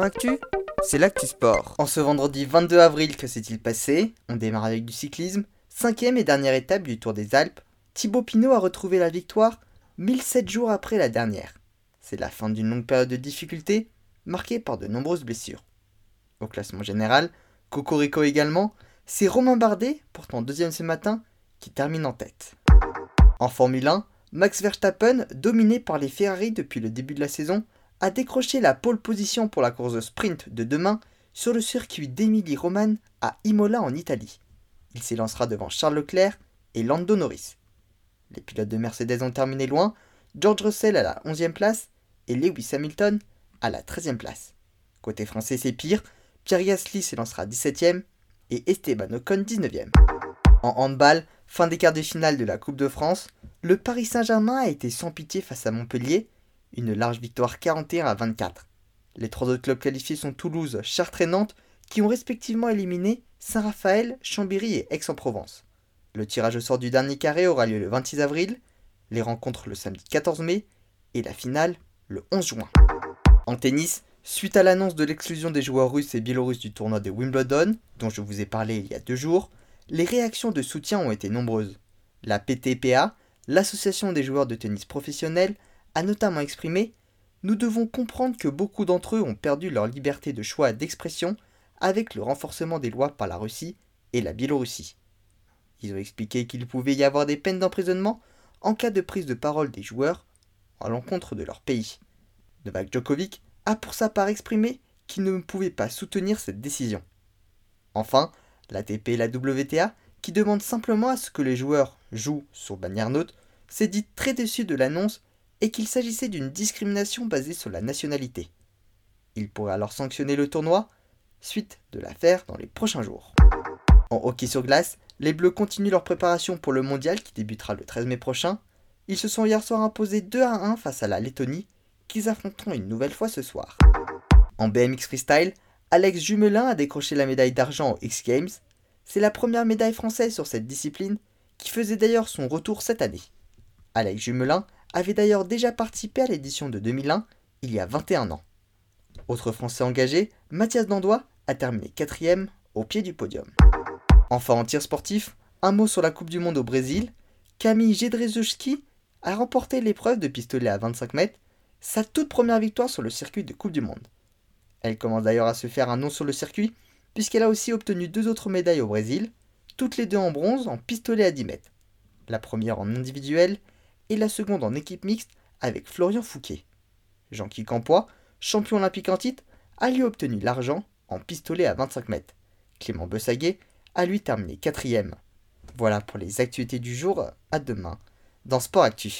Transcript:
Actu, c'est l'actu sport. En ce vendredi 22 avril, que s'est-il passé? On démarre avec du cyclisme. Cinquième et dernière étape du Tour des Alpes. Thibaut Pinot a retrouvé la victoire 1007 jours après la dernière. C'est la fin d'une longue période de difficulté, marquée par de nombreuses blessures. Au classement général, Cocorico également, c'est Romain Bardet, pourtant deuxième ce matin, qui termine en tête. En Formule 1, Max Verstappen, dominé par les Ferrari depuis le début de la saison, a décroché la pole position pour la course de sprint de demain sur le circuit d'Emilie Roman à Imola en Italie. Il s'élancera devant Charles Leclerc et Lando Norris. Les pilotes de Mercedes ont terminé loin, George Russell à la 11e place et Lewis Hamilton à la 13e place. Côté français, c'est pire, Pierre Gasly s'élancera 17e et Esteban Ocon 19e. En handball, fin des quarts de finale de la Coupe de France, le Paris Saint-Germain a été sans pitié face à Montpellier une large victoire 41 à 24. Les trois autres clubs qualifiés sont Toulouse, Chartres et Nantes, qui ont respectivement éliminé Saint-Raphaël, Chambéry et Aix-en-Provence. Le tirage au sort du dernier carré aura lieu le 26 avril, les rencontres le samedi 14 mai et la finale le 11 juin. En tennis, suite à l'annonce de l'exclusion des joueurs russes et biélorusses du tournoi de Wimbledon, dont je vous ai parlé il y a deux jours, les réactions de soutien ont été nombreuses. La PTPA, l'association des joueurs de tennis professionnels, a notamment exprimé Nous devons comprendre que beaucoup d'entre eux ont perdu leur liberté de choix et d'expression avec le renforcement des lois par la Russie et la Biélorussie. Ils ont expliqué qu'il pouvait y avoir des peines d'emprisonnement en cas de prise de parole des joueurs à l'encontre de leur pays. Novak Djokovic a pour sa part exprimé qu'il ne pouvait pas soutenir cette décision. Enfin, l'ATP et la WTA, qui demandent simplement à ce que les joueurs jouent sur bannière neutre, s'est dit très déçu de l'annonce et qu'il s'agissait d'une discrimination basée sur la nationalité. Il pourrait alors sanctionner le tournoi, suite de l'affaire dans les prochains jours. En hockey sur glace, les Bleus continuent leur préparation pour le mondial qui débutera le 13 mai prochain. Ils se sont hier soir imposés 2 à 1 face à la Lettonie, qu'ils affronteront une nouvelle fois ce soir. En BMX Freestyle, Alex Jumelin a décroché la médaille d'argent aux X Games. C'est la première médaille française sur cette discipline, qui faisait d'ailleurs son retour cette année. Alex Jumelin avait d'ailleurs déjà participé à l'édition de 2001, il y a 21 ans. Autre Français engagé, Mathias Dandois a terminé quatrième au pied du podium. Enfin en tir sportif, un mot sur la Coupe du Monde au Brésil. Camille Jedrzejewski a remporté l'épreuve de pistolet à 25 mètres, sa toute première victoire sur le circuit de Coupe du Monde. Elle commence d'ailleurs à se faire un nom sur le circuit, puisqu'elle a aussi obtenu deux autres médailles au Brésil, toutes les deux en bronze en pistolet à 10 mètres. La première en individuel et la seconde en équipe mixte avec Florian Fouquet. Jean-Guy Campois, champion olympique en titre, a lui obtenu l'argent en pistolet à 25 mètres. Clément Bessaguet a lui terminé quatrième. Voilà pour les actualités du jour, à demain dans Sport Actu.